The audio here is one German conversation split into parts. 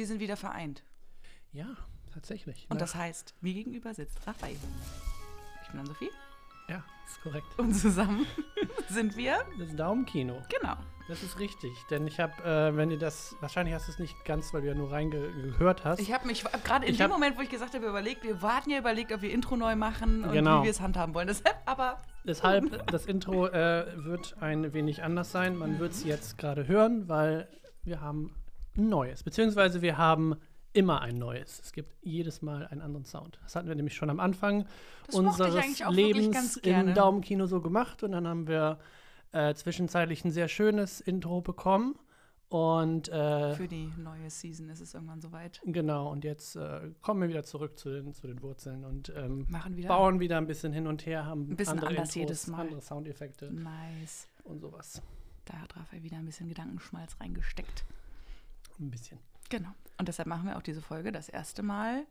wir sind wieder vereint. Ja, tatsächlich. Und das heißt, mir gegenüber sitzt Raphael. Ich bin Ann-Sophie Ja, ist korrekt. und zusammen sind wir, Das Daumenkino. genau. Das ist richtig. Denn ich habe, äh, wenn ihr das, wahrscheinlich hast du es nicht ganz, weil du ja nur reingehört hast. Ich habe mich gerade in Ich dem Moment, wo ich gesagt habe, überlegt, wir warten ja überlegt, ob wir Intro neu machen und Genau. wie wir es handhaben wollen. Deshalb aber Deshalb, das Intro äh, wird ein wenig anders sein. Man wird es jetzt gerade hören, weil wir haben ein neues. Beziehungsweise wir haben immer ein neues. Es gibt jedes Mal einen anderen Sound. Das hatten wir nämlich schon am Anfang Das unseres Lebens im Daumenkino so gemacht. Und dann haben wir äh, zwischenzeitlich ein sehr schönes Intro bekommen. Und äh, für die neue Season ist es irgendwann soweit. genau, und jetzt äh, kommen wir wieder zurück zu den, zu den Wurzeln und ähm, Machen wieder. bauen wieder ein bisschen hin und her, haben Ein bisschen andere anders Intros, jedes Mal. andere Soundeffekte Nice. und sowas. Da hat Raphael wieder ein bisschen Gedankenschmalz reingesteckt. Ein bisschen. Genau. Und deshalb machen wir auch diese Folge das erste Mal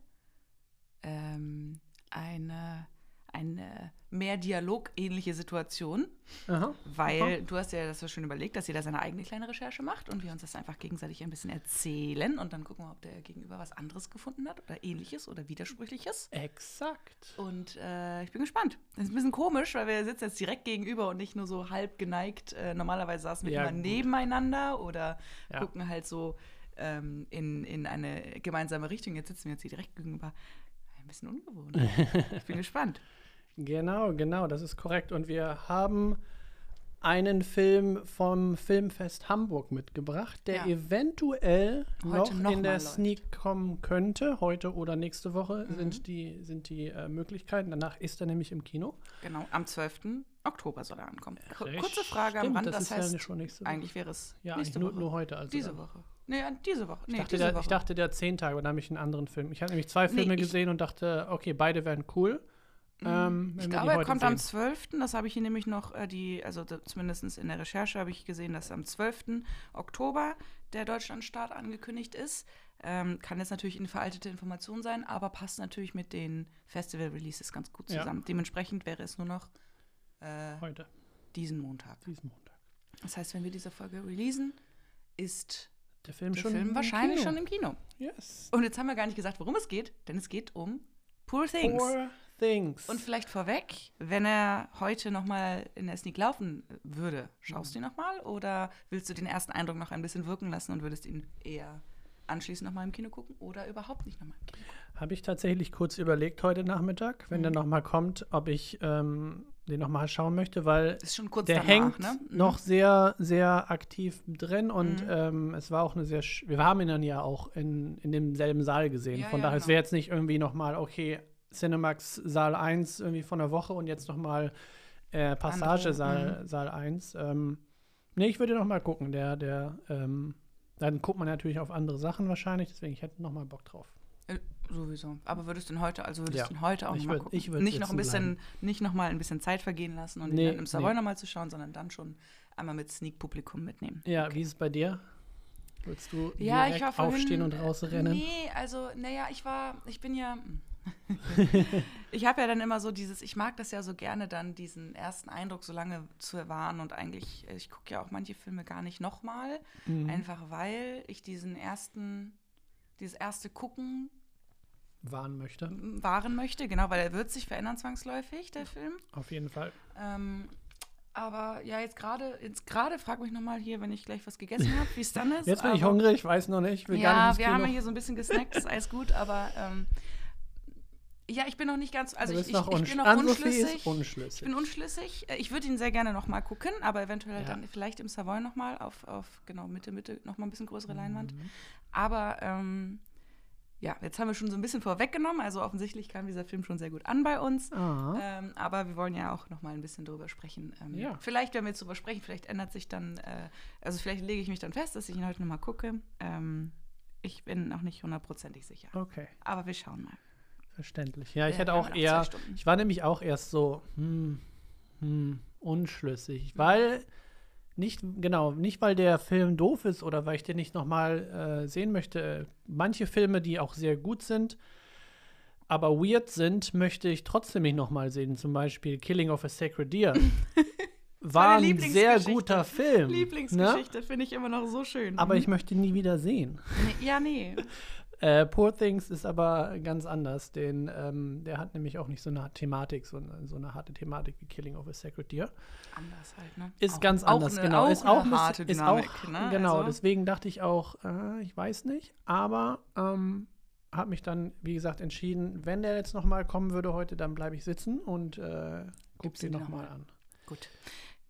ähm, eine, eine mehr dialogähnliche Situation, Aha. weil du hast ja das so schön überlegt, dass jeder seine eigene kleine Recherche macht und wir uns das einfach gegenseitig ein bisschen erzählen und dann gucken wir, ob der Gegenüber was anderes gefunden hat oder ähnliches oder widersprüchliches. Exakt. Und äh, ich bin gespannt. Das ist ein bisschen komisch, weil wir sitzen jetzt direkt gegenüber und nicht nur so halb geneigt. Äh, normalerweise saßen wir Ja, immer gut. nebeneinander oder Ja. gucken halt so ähm, in, in eine gemeinsame Richtung. Jetzt sitzen wir jetzt hier direkt gegenüber. Ein bisschen ungewohnt. ich bin gespannt. Genau, genau, das ist korrekt. Und wir haben einen Film vom Filmfest Hamburg mitgebracht, der Ja. eventuell Heute noch noch in der läuft. Sneak kommen könnte. Heute oder nächste Woche Mhm. sind die, sind die äh, Möglichkeiten. Danach ist er nämlich im Kino. Genau, am 12. Oktober soll er ankommen. Kurze Frage am Stimmt, Rand, das das, ja heißt, Woche. eigentlich wäre es Ja, nur, nur heute. Also diese. Woche. Nee, ja, diese Woche. Nee, Ich dachte, diese der, Woche. ich dachte, der zehn Tage, aber da habe ich einen anderen Film. Ich habe nämlich zwei Nee, Filme ich- gesehen und dachte, okay, beide wären cool. Ähm, Mhm. Ich wir die glaube, er kommt am sehen. 12. Das habe ich hier nämlich noch, äh, die, also zumindest in der Recherche habe ich gesehen, dass am 12. Oktober der Deutschlandstart angekündigt ist. Ähm, kann jetzt natürlich eine veraltete Information sein, aber passt natürlich mit den Festival-Releases ganz gut Ja. zusammen. Dementsprechend wäre es nur noch äh, Heute, diesen Montag. diesen Montag. Das heißt, wenn wir diese Folge releasen, ist Der Film der schon Film wahrscheinlich Kino. schon im Kino. Yes. Und jetzt haben wir gar nicht gesagt, worum es geht, denn es geht um Poor Things. Poor Things. Und vielleicht vorweg, wenn er heute nochmal in der Sneak laufen würde, schaust du ihn nochmal oder willst du den ersten Eindruck noch ein bisschen wirken lassen und würdest ihn eher anschließend nochmal im Kino gucken oder überhaupt nicht Kino gucken? Habe ich tatsächlich kurz überlegt heute Nachmittag, wenn Mhm. der nochmal kommt, ob ich ähm, den nochmal schauen möchte, weil der danach, hängt ne? Mhm. noch sehr, sehr aktiv drin und Mhm. ähm, es war auch eine sehr, wir haben ihn dann ja auch in, in demselben Saal gesehen. Ja, von ja, daher, es genau. wäre jetzt nicht irgendwie nochmal, okay, Cinemax Saal 1 irgendwie von der Woche und jetzt nochmal äh, Passage Saal, Saal 1. Ähm, nee, ich würde nochmal gucken. Der, der, ähm, dann guckt man natürlich auf andere Sachen wahrscheinlich, deswegen ich hätte nochmal Bock drauf. Sowieso. Aber würdest du ihn heute, also würdest Ja. du ihn heute auch Ich nochmal würd- gucken? ich würd nicht noch ein bisschen, nicht noch mal ein bisschen Zeit vergehen lassen und Nee, ihn dann im Savoy nee. nochmal zu schauen, sondern dann schon einmal mit Sneak-Publikum mitnehmen. Ja, wie ist es bei dir? Würdest du Ja, direkt vorhin, aufstehen und rausrennen? Nee, also, naja, ich war, ich bin ja. ich habe ja dann immer so dieses, ich mag das ja so gerne, dann diesen ersten Eindruck so lange zu wahren und eigentlich, ich gucke ja auch manche Filme gar nicht nochmal, Mhm. einfach weil ich diesen ersten, dieses erste Gucken Wahren möchte. wahren möchte, genau, weil er wird sich verändern zwangsläufig, der Film. Auf jeden Fall. Ähm, aber ja, jetzt gerade, jetzt gerade frag mich nochmal hier, wenn ich gleich was gegessen habe, wie es dann ist. Jetzt bin ich aber- hungrig, ich weiß noch nicht. Ja, nicht wir ins haben ja hier so ein bisschen gesnackt, ist alles gut, aber ähm, ja, ich bin noch nicht ganz, also ich, ich, ich bin noch unschlüssig. unschlüssig. Ich bin unschlüssig. Äh, Ich würde ihn sehr gerne noch mal gucken, aber eventuell Ja. dann vielleicht im Savoy noch mal auf, auf genau Mitte, Mitte noch mal ein bisschen größere Leinwand. Mhm. Aber ähm, ja, jetzt haben wir schon so ein bisschen vorweggenommen. Also offensichtlich kam dieser Film schon sehr gut an bei uns. Ah. Ähm, aber wir wollen ja auch noch mal ein bisschen drüber sprechen. Ähm, Ja. Vielleicht, wenn wir jetzt drüber sprechen, vielleicht ändert sich dann, äh, also vielleicht lege ich mich dann fest, dass ich ihn heute noch mal gucke. Ähm, ich bin noch nicht hundertprozentig sicher. Okay, Aber wir schauen mal. verständlich. Ja, ich Ja, hätte auch eher, ich war nämlich auch erst so, hm, hm, unschlüssig, weil nicht, genau, nicht weil der Film doof ist oder weil ich den nicht nochmal äh, sehen möchte. Manche Filme, die auch sehr gut sind, aber weird sind, möchte ich trotzdem nicht nochmal sehen. Zum Beispiel Killing of a Sacred Deer. war ein sehr guter Film. Ne? Lieblingsgeschichte finde ich immer noch so schön. Aber Mhm. ich möchte ihn nie wieder sehen. Nee, ja, nee. Äh, Poor Things ist aber ganz anders. Den, ähm, der hat nämlich auch nicht so eine Thematik, so eine, so eine harte Thematik wie Killing of a Sacred Deer. Anders halt, ne? Ist Auch- ganz anders, eine- genau. Auch ist auch eine ein harte bisschen, Dynamik, ist auch, ne? Genau, Also, deswegen dachte ich auch, äh, ich weiß nicht, aber ähm, habe mich dann, wie gesagt, entschieden, wenn der jetzt nochmal kommen würde heute, dann bleibe ich sitzen und äh, guck Gibst den ihn nochmal noch mal. an. Gut.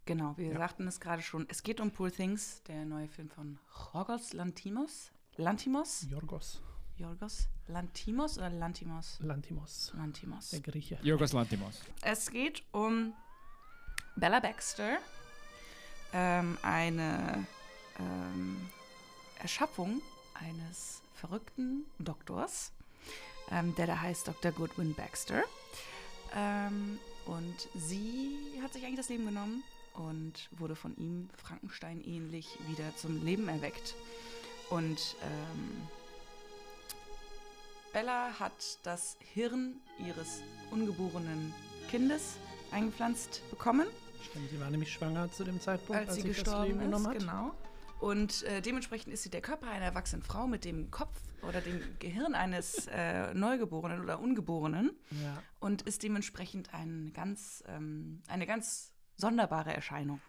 Genau, wir Ja. sagten es gerade schon. Es geht um Poor Things, der neue Film von Jorgos Lantimos. Lantimos? Jorgos Jorgos Lantimos oder Lantimos? Lantimos, Lantimos. der Grieche. Jorgos Lantimos. Es geht um Bella Baxter, ähm, eine ähm, Erschaffung eines verrückten Doktors, ähm, der da heißt Dr. Goodwin Baxter. Ähm, und sie hat sich eigentlich das Leben genommen und wurde von ihm Frankenstein ähnlich wieder zum Leben erweckt. Und ähm, Bella hat das Hirn ihres ungeborenen Kindes eingepflanzt bekommen, Stimmt, sie war nämlich schwanger zu dem Zeitpunkt, als, als, sie gestorben ist. hat. Genau. Und äh, dementsprechend ist sie der Körper einer erwachsenen Frau mit dem Kopf oder dem Gehirn eines äh, Neugeborenen oder Ungeborenen Ja. und ist dementsprechend ein ganz, ähm, eine ganz sonderbare Erscheinung.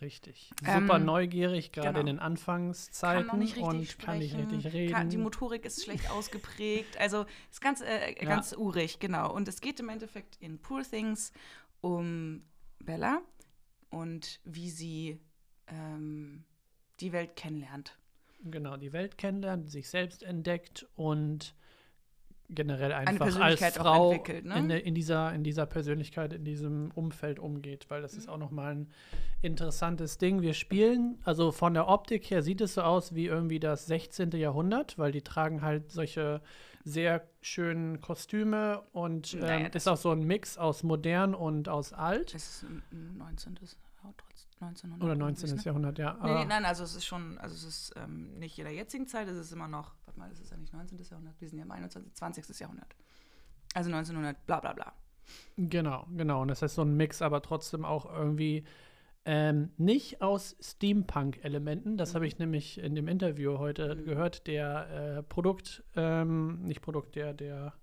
Richtig. Ähm, Super neugierig, gerade genau. in den Anfangszeiten Kann noch nicht richtig und sprechen, kann nicht richtig reden. Kann, die Motorik ist schlecht ausgeprägt. Also ist ganz, äh, Ja. ganz urig, genau. Und es geht im Endeffekt in Poor Things um Bella und wie sie ähm, die Welt kennenlernt. genau, die Welt kennenlernt, sich selbst entdeckt und generell einfach als Frau ne? in, in, dieser, in dieser Persönlichkeit, in diesem Umfeld umgeht, weil das Mhm. ist auch nochmal ein interessantes Ding. Wir spielen, also von der Optik her sieht es so aus wie irgendwie das 16. Jahrhundert, weil die tragen halt solche sehr schönen Kostüme und ähm, Naja, das- ist auch so ein Mix aus modern und aus alt. Das ist ein- ein 19. ja, trotz 1900. Oder irgendwie, 19. ne? Jahrhundert, ja. Nee, nee, nein, also es ist schon, also es ist ähm, nicht in der jetzigen Zeit, es ist immer noch, warte mal, es ist ja nicht 19. Jahrhundert, wir sind ja im 21. 20. Jahrhundert. Also 1900, bla bla bla. Genau, genau. Und das heißt so ein Mix, aber trotzdem auch irgendwie ähm, nicht aus Steampunk-Elementen. Das habe ich nämlich in dem Interview heute Mhm. gehört. Der äh, Produkt, ähm, nicht Produkt, der, der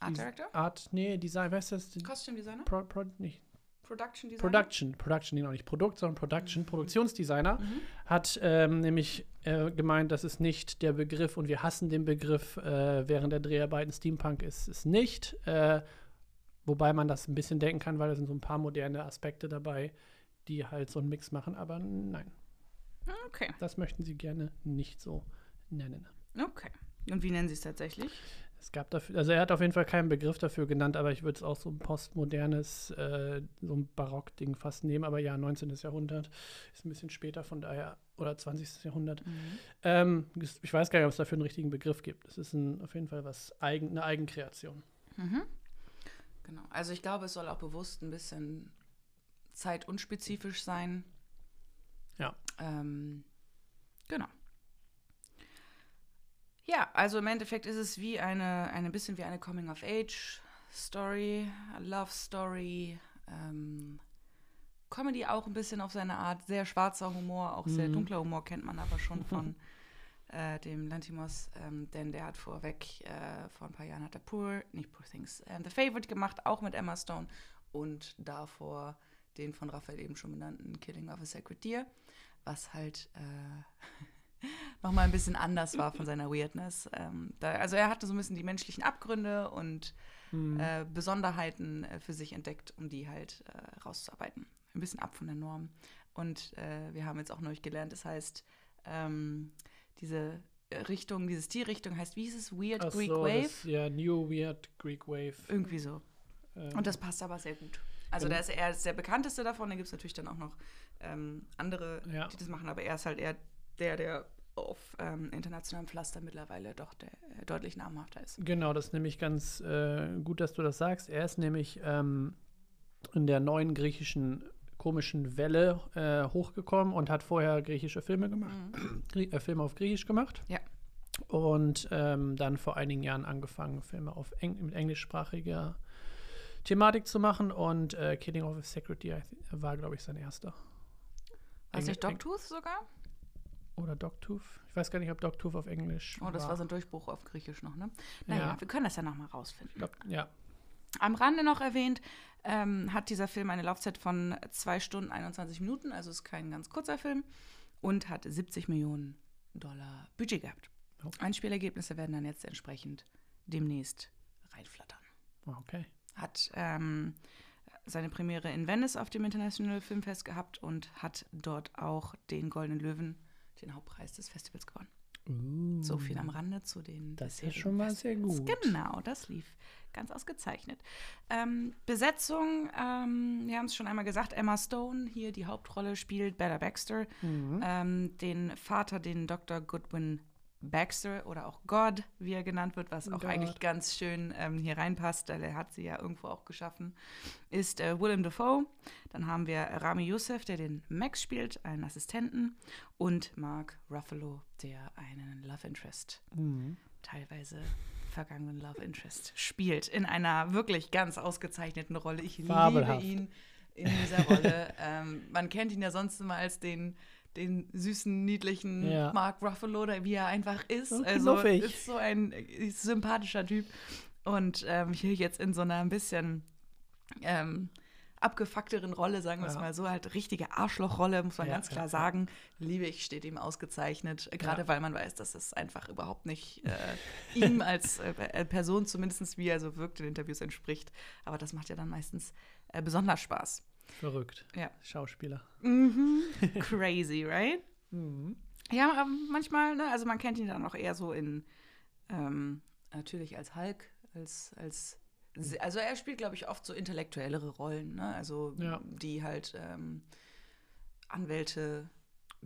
Art Director? Art, nee, Design, weißt du das? Costume Designer? Pro, Pro, nicht, Production Designer? Production, Production, genau, nicht Produkt, sondern Production, Produktionsdesigner, Mhm. hat ähm, nämlich äh, gemeint, das ist nicht der Begriff und wir hassen den Begriff äh, während der Dreharbeiten. Steampunk ist es nicht. Äh, wobei man das ein bisschen denken kann, weil da sind so ein paar moderne Aspekte dabei, die halt so einen Mix machen. Aber nein, Okay, das möchten sie gerne nicht so nennen. okay. Und wie nennen sie es tatsächlich? Es gab dafür, also er hat auf jeden Fall keinen Begriff dafür genannt, aber ich würde es auch so ein postmodernes, äh, so ein Barock-Ding fast nehmen. Aber ja, 19. Jahrhundert ist ein bisschen später, von daher, oder 20. Jahrhundert. Ähm, es- ich weiß gar nicht, ob es dafür einen richtigen Begriff gibt. Es ist ein, auf jeden Fall was eigen, eine Eigenkreation. Mhm. Genau. Also ich glaube, es soll auch bewusst ein bisschen zeitunspezifisch sein. Ja. Ähm, genau. Ja, also im Endeffekt ist es wie eine, eine bisschen wie eine Coming-of-Age-Story, Love-Story, ähm, Comedy auch ein bisschen auf seine Art, sehr schwarzer Humor, auch sehr Mhm. dunkler Humor kennt man aber schon von äh, dem Lantimos, ähm, denn der hat vorweg, äh, vor ein paar Jahren hat er Poor, nicht Poor Things, ähm, The Favorite gemacht, auch mit Emma Stone und davor den von Raphael eben schon genannten Killing of a Sacred Deer, was halt äh, nochmal ein bisschen anders war von seiner Weirdness. Ähm, da, also er hatte so ein bisschen die menschlichen Abgründe und Mhm. äh, Besonderheiten äh, für sich entdeckt, um die halt äh, rauszuarbeiten. Ein bisschen ab von der Norm. Und äh, wir haben jetzt auch neulich gelernt, das heißt, ähm, diese Richtung, diese Stilrichtung heißt, wie hieß es? Weird Ach Greek so, Wave? Das, ja, New Weird Greek Wave. Irgendwie so. Ähm, Und das passt aber sehr gut. Also da ist er der bekannteste davon, da gibt es natürlich dann auch noch ähm, andere, Ja. die das machen, aber er ist halt eher der, der auf ähm, internationalem Pflaster mittlerweile doch der, äh, deutlich namhafter ist. Genau, das ist nämlich ganz äh, gut, dass du das sagst. Er ist nämlich ähm, in der neuen griechischen komischen Welle äh, hochgekommen und hat vorher griechische Filme gemacht, Grie äh, Filme auf Griechisch gemacht. Ja. Und ähm, dann vor einigen Jahren angefangen, Filme auf Eng mit englischsprachiger Thematik zu machen und äh, Killing of a Secretary war, glaube ich, sein erster. War es nicht Dogtooth sogar? Oder Dogtooth. Ich weiß gar nicht, ob Dogtooth auf Englisch Oh, das war so ein Durchbruch auf Griechisch noch, ne? Ja. Naja, wir können das ja noch mal rausfinden. Doc- ja. Am Rande noch erwähnt, ähm, hat dieser Film eine Laufzeit von 2 Stunden 21 Minuten, also ist kein ganz kurzer Film, und hat 70 Millionen Dollar Budget gehabt. Okay. Einspielergebnisse werden dann jetzt entsprechend demnächst reinflattern. Ah, Okay. Hat ähm, seine Premiere in Venice auf dem International Filmfest gehabt und hat dort auch den Goldenen Löwen, den Hauptpreis des Festivals gewonnen. So viel am Rande zu den. Uh. Das ist schon mal sehr gut. Genau, das lief ganz ausgezeichnet. Ähm, Besetzung, ähm, wir haben es schon einmal gesagt, Emma Stone, hier die Hauptrolle spielt Bella Baxter. Mhm. Ähm, den Vater, den Dr. Goodwin Baxter oder auch God, wie er genannt wird, was auch God. eigentlich ganz schön ähm, hier reinpasst, weil er hat sie ja irgendwo auch geschaffen, ist äh, Willem Dafoe. Dann haben wir Rami Youssef, der den Max spielt, einen Assistenten, und Mark Ruffalo, der einen Love Interest, Mhm. teilweise vergangenen Love Interest, spielt in einer wirklich ganz ausgezeichneten Rolle. Ich Fabelhaft. liebe ihn in dieser Rolle. ähm, man kennt ihn ja sonst immer als den den süßen, niedlichen Ja. Mark Ruffalo, der, wie er einfach ist. So also knuffig. ist so ein äh, sympathischer Typ. Und ähm, hier jetzt in so einer ein bisschen ähm, abgefuckteren Rolle, sagen wir es Ja. mal so, halt richtige Arschlochrolle, muss man Ja, ganz klar ja, sagen. Liebe ich, steht ihm ausgezeichnet. Gerade weil man weiß, dass es einfach überhaupt nicht äh, ihm als äh, äh, Person, zumindest wie er so wirkt in Interviews, entspricht. Aber das macht ja dann meistens äh, besonders Spaß. Verrückt. Ja. Schauspieler. Mhm. Crazy, right? Mhm. Ja, aber manchmal, ne, also man kennt ihn dann auch eher so in, ähm, natürlich als Hulk, als, als, also er spielt, glaube ich, oft so intellektuellere Rollen, ne, also Ja. die halt ähm, Anwälte,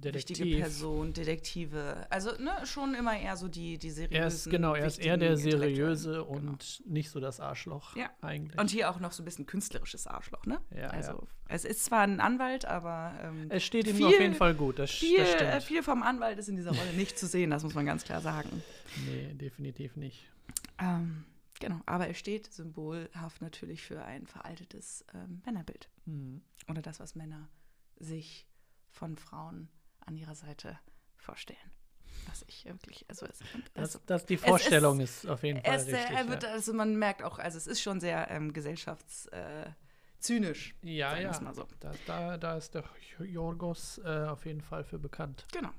wichtige Detektiv. Person, Detektive, also ne, schon immer eher so die, die seriösen, Er ist, genau, er ist eher der seriöse Intellektuellen, und nicht so das Arschloch Ja. eigentlich. Genau. Und hier auch noch so ein bisschen künstlerisches Arschloch, ne? Ja, also ja. es ist zwar ein Anwalt, aber ähm, es steht ihm viel- auf jeden Fall gut, das, viel, das äh, stimmt. viel vom Anwalt ist in dieser Rolle nicht zu sehen, das muss man ganz klar sagen. Nee, definitiv nicht. Ähm, genau, aber er steht symbolhaft natürlich für ein veraltetes ähm, Männerbild. Mhm. Oder das, was Männer sich von Frauen an ihrer Seite vorstellen. Was ich wirklich, also es, Das, also, das, die ist- Vorstellung ist, auf jeden Fall ist, sehr- richtig. er wird, ja. also man merkt auch, also es ist schon sehr ähm, gesellschaftszynisch. Äh, Ja, ja. so. Da, da, da ist der Jorgos äh, auf jeden Fall für bekannt. Genau.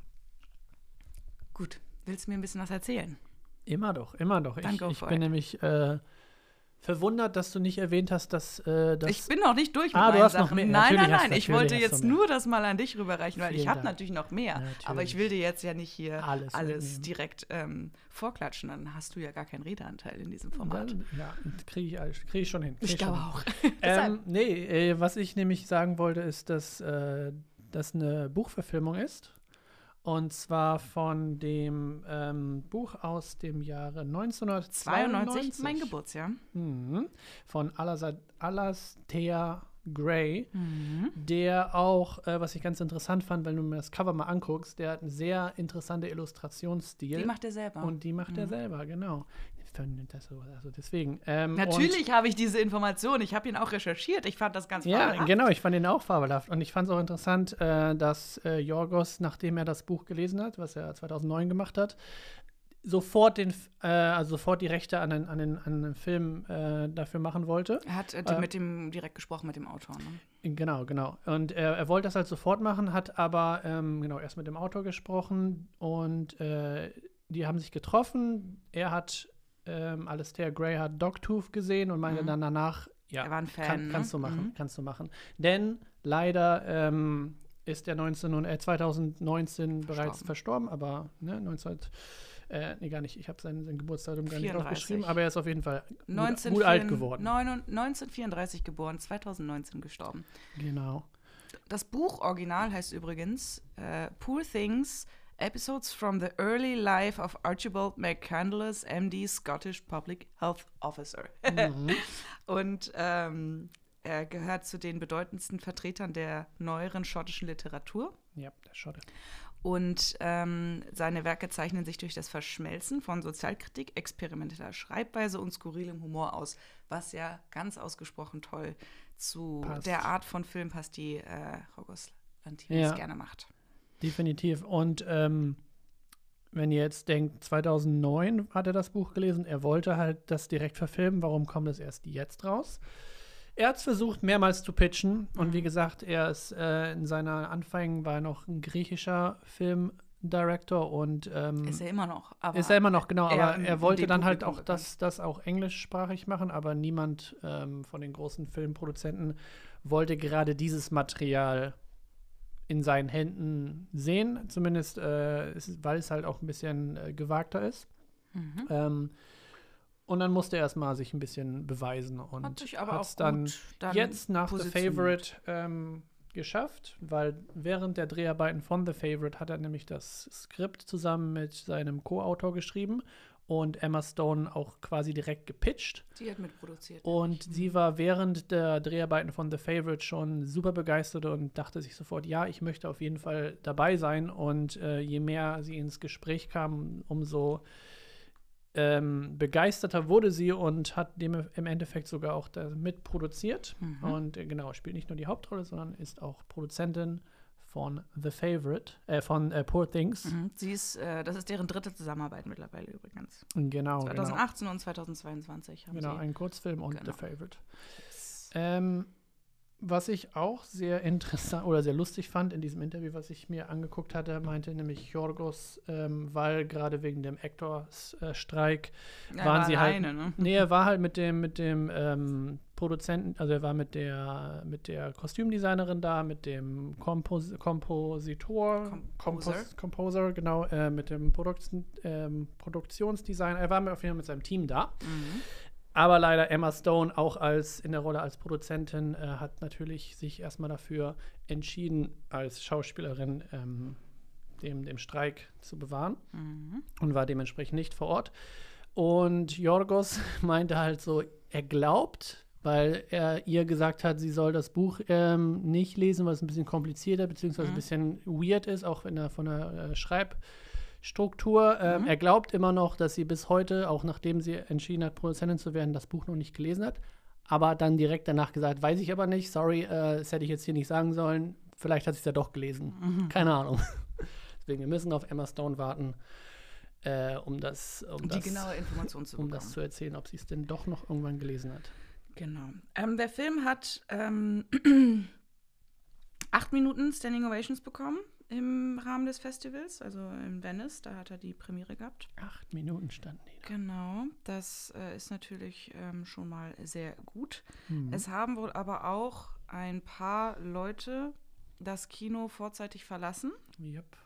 Gut, willst du mir ein bisschen was erzählen? Immer doch, immer doch. Ich, ich bin nämlich äh, verwundert, dass du nicht erwähnt hast, dass äh, das. ich bin noch nicht durch mit Ah, meinen Sachen. Nein, Natürlich nein, nein. Ich wollte jetzt nur das mal an dich rüberreichen, weil ich Vielen habe Dank. natürlich noch mehr. Natürlich. Aber ich will dir jetzt ja nicht hier Alles alles, direkt ähm, vorklatschen. Dann hast du ja gar keinen Redeanteil in diesem Format. Ja, kriege ich, krieg ich schon hin. ich schon glaube auch. Ähm, nee, äh, was ich nämlich sagen wollte, ist, dass äh, das eine Buchverfilmung ist. Und zwar von dem ähm, Buch aus dem Jahre 1992. 92, mein Geburtsjahr. Mhm. Von Alas Alasdair Gray, Mhm. der auch, äh, was ich ganz interessant fand, wenn du mir das Cover mal anguckst, der hat einen sehr interessanten Illustrationsstil. Die macht er selber. und die macht er Mhm. selber, genau. Das so- Also deswegen. Ähm, Natürlich habe ich diese Information. Ich habe ihn auch recherchiert. Ich fand das ganz Ja, fabelhaft. genau, ich fand ihn auch fabelhaft. Und ich fand es auch interessant, äh, dass äh, Jorgos, nachdem er das Buch gelesen hat, was er 2009 gemacht hat, sofort, den, äh, also sofort die Rechte an den, an den, an den Film äh, dafür machen wollte. Er hat äh, Äh, mit dem direkt gesprochen mit dem Autor. Ne? Genau, genau. Und er, er wollte das halt sofort machen, hat aber ähm, genau erst mit dem Autor gesprochen und äh, die haben sich getroffen. Er hat, ähm, Alistair Gray hat Dogtooth gesehen und meinte Mhm. dann danach, ja, Er war ein Fan. kann, ne? kannst du machen, Mhm. kannst du machen. Denn leider ähm, ist er 19, und- äh, 2019 bereits Verstorben. verstorben, aber ne, 19, äh, nee, gar nicht, ich habe sein, sein Geburtsdatum gar nicht 34. aufgeschrieben, aber er ist auf jeden Fall gut, 19, gut alt geworden. 1934 geboren, 2019 gestorben. Genau. Das Buch Original heißt übrigens äh, Poor Things, Episodes from the Early Life of Archibald McCandless, MD, Scottish Public Health Officer. Mhm. Und ähm, er gehört zu den bedeutendsten Vertretern der neueren schottischen Literatur. ja, der Schotte. Und ähm, seine Werke zeichnen sich durch das Verschmelzen von Sozialkritik, experimenteller Schreibweise und skurrilem Humor aus, was ja ganz ausgesprochen toll zu Passt. der Art von Film passt, die äh, Rogos Lantimos Ja. gerne macht. Definitiv. Und ähm, wenn ihr jetzt denkt, 2009 hat er das Buch gelesen, er wollte halt das direkt verfilmen, warum kommt es erst jetzt raus? Er hat es versucht, mehrmals zu pitchen. Und wie gesagt, er ist äh, in seiner Anfängen war er noch ein griechischer Filmdirector und ähm, Ist er immer noch. Aber ist er immer noch, genau, aber er wollte dann halt auch das, das auch englischsprachig machen, aber niemand ähm, von den großen Filmproduzenten wollte gerade dieses Material in seinen Händen sehen, zumindest äh, ist, weil es halt auch ein bisschen äh, gewagter ist. Mhm. Ähm, und dann musste er erstmal sich ein bisschen beweisen und Hat sich aber hat's auch dann dann jetzt nach The. Favorite ähm, geschafft, weil während der Dreharbeiten von The Favorite hat er nämlich das Skript zusammen mit seinem Co-Autor geschrieben und Emma Stone auch quasi direkt gepitcht. Sie hat mitproduziert. Und sie war während der Dreharbeiten von The Favorite schon super begeistert und dachte sich sofort, ja, ich möchte auf jeden Fall dabei sein. Und äh, je mehr sie ins Gespräch kam, umso ähm, begeisterter wurde sie und hat dem im Endeffekt sogar auch da mitproduziert. Mhm. Und äh, genau, spielt nicht nur die Hauptrolle, sondern ist auch Produzentin von The Favorite, äh, von äh, Poor Things. Mhm. Sie ist, äh, das ist deren dritte Zusammenarbeit mittlerweile übrigens. Genau, genau. 2018 und 2022 haben Genau, sie. ein Kurzfilm und Genau. The Favorite. Ähm, was ich auch sehr interessant oder sehr lustig fand in diesem Interview, was ich mir angeguckt hatte, meinte nämlich Jorgos, ähm, weil gerade wegen dem Actors-Streik Ja, waren war sie halt- alleine, ne? Nee, er war halt mit dem, mit dem ähm, Produzenten, also er war mit der, mit der Kostümdesignerin da, mit dem Kompos Kompositor, Composer. Kompos Composer, genau, äh, mit dem Produkt ähm, Produktionsdesigner. Er war auf jeden Fall mit seinem Team da. Mhm. Aber leider Emma Stone auch als in der Rolle als Produzentin äh, hat natürlich sich erstmal dafür entschieden, als Schauspielerin ähm, dem, dem Streik zu bewahren Mhm. und war dementsprechend nicht vor Ort. Und Jorgos meinte halt so, er glaubt, weil er ihr gesagt hat, sie soll das Buch ähm, nicht lesen, weil es ein bisschen komplizierter beziehungsweise ein Mhm. bisschen weird ist, auch in der, von der äh, Schreibstruktur. Ähm, Mhm. Er glaubt immer noch, dass sie bis heute, auch nachdem sie entschieden hat, Produzentin zu werden, das Buch noch nicht gelesen hat. Aber dann direkt danach gesagt, weiß ich aber nicht, sorry, äh, das hätte ich jetzt hier nicht sagen sollen. Vielleicht hat sie es ja doch gelesen. Mhm. Keine Ahnung. Deswegen, wir müssen auf Emma Stone warten, äh, um das, um Um die das, genaue Information zu um das zu erzählen, ob sie es denn doch noch irgendwann gelesen hat. Genau. Ähm, der Film hat ähm, acht Minuten Standing Ovations bekommen im Rahmen des Festivals, also in Venice. Da hat er die Premiere gehabt. Acht Minuten standen die da. Genau, das äh, ist natürlich ähm, schon mal sehr gut. Mhm. Es haben wohl aber auch ein paar Leute das Kino vorzeitig verlassen. Yep.